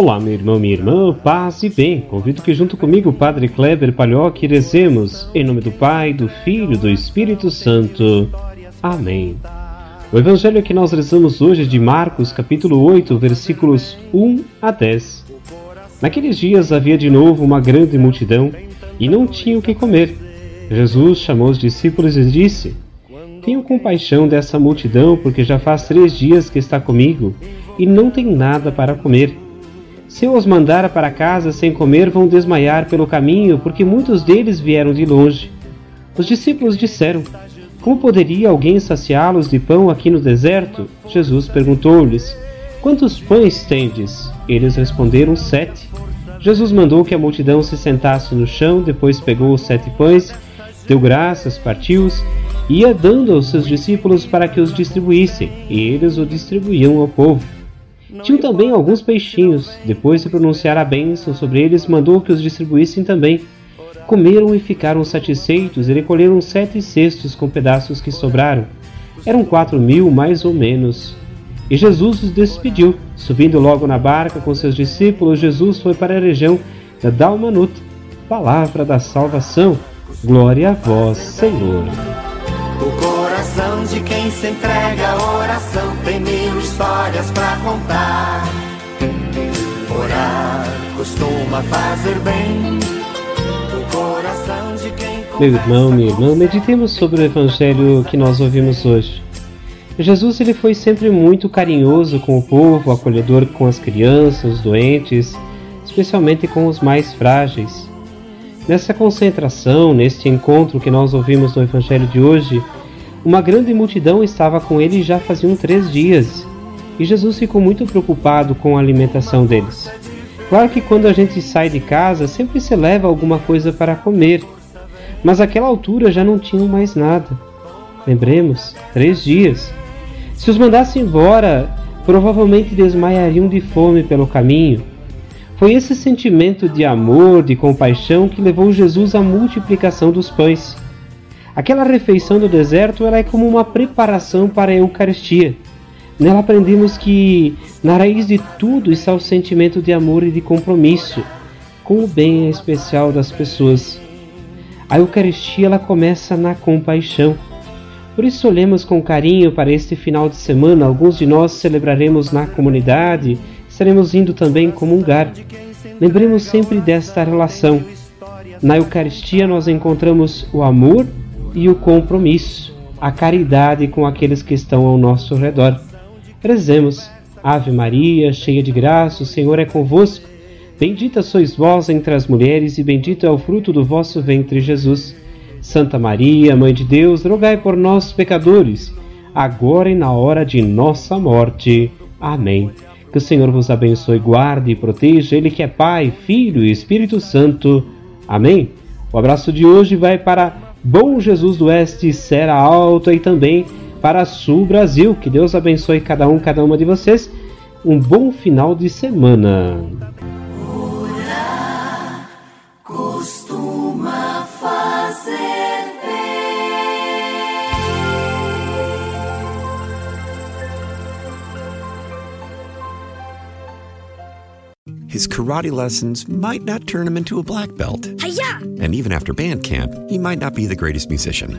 Olá, meu irmão, minha irmã, paz e bem. Convido que junto comigo, o Padre Kleber Palhoque, rezemos em nome do Pai, do Filho do Espírito Santo. Amém. O evangelho que nós rezamos hoje é de Marcos, capítulo 8, versículos 1 a 10. Naqueles dias havia de novo uma grande multidão e não tinha o que comer. Jesus chamou os discípulos e disse: Tenho compaixão dessa multidão, porque já faz três dias que está comigo e não tem nada para comer. Se eu os mandar para casa sem comer, vão desmaiar pelo caminho, porque muitos deles vieram de longe. Os discípulos disseram: Como poderia alguém saciá-los de pão aqui no deserto? Jesus perguntou-lhes: Quantos pães tendes? Eles responderam: Sete. Jesus mandou que a multidão se sentasse no chão, depois pegou os sete pães, deu graças, partiu-os ia dando aos seus discípulos para que os distribuíssem, e eles o distribuíam ao povo. Tinham também alguns peixinhos. Depois de pronunciar a bênção sobre eles, mandou que os distribuíssem também. Comeram e ficaram satisfeitos e recolheram sete cestos com pedaços que sobraram. Eram quatro mil, mais ou menos. E Jesus os despediu. Subindo logo na barca com seus discípulos, Jesus foi para a região da Dalmanut. Palavra da salvação. Glória a vós, Senhor. O coração de quem se entrega à oração tem mil histórias pra contar. Orar costuma fazer bem. O coração de quem Meu irmão, minha irmã, meditemos sobre o evangelho que nós ouvimos hoje. Jesus ele foi sempre muito carinhoso com o povo, acolhedor com as crianças, os doentes, especialmente com os mais frágeis. Nessa concentração, neste encontro que nós ouvimos no evangelho de hoje, uma grande multidão estava com ele já faziam três dias, e Jesus ficou muito preocupado com a alimentação deles. Claro que quando a gente sai de casa, sempre se leva alguma coisa para comer, mas àquela altura já não tinham mais nada. Lembremos, três dias. Se os mandasse embora, provavelmente desmaiariam de fome pelo caminho. Foi esse sentimento de amor, de compaixão que levou Jesus à multiplicação dos pães. Aquela refeição do deserto é como uma preparação para a Eucaristia. Nela aprendemos que na raiz de tudo está o sentimento de amor e de compromisso com o bem especial das pessoas. A Eucaristia ela começa na compaixão. Por isso olhemos com carinho para este final de semana. Alguns de nós celebraremos na comunidade, estaremos indo também comungar. Lembremos sempre desta relação. Na Eucaristia nós encontramos o amor e o compromisso, a caridade com aqueles que estão ao nosso redor. Rezemos. Ave Maria, cheia de graça, o Senhor é convosco. Bendita sois vós entre as mulheres, e bendito é o fruto do vosso ventre, Jesus. Santa Maria, Mãe de Deus, rogai por nós, pecadores, agora e na hora de nossa morte. Amém. Que o Senhor vos abençoe, guarde e proteja, Ele que é Pai, Filho e Espírito Santo. Amém. O abraço de hoje vai para Bom Jesus do Oeste, Serra Alta e também para Sul Brasil. Que Deus abençoe cada um, cada uma de vocês. Um bom final de semana. His karate lessons might not turn him into a black belt. Hiya! And even after band camp, he might not be the greatest musician.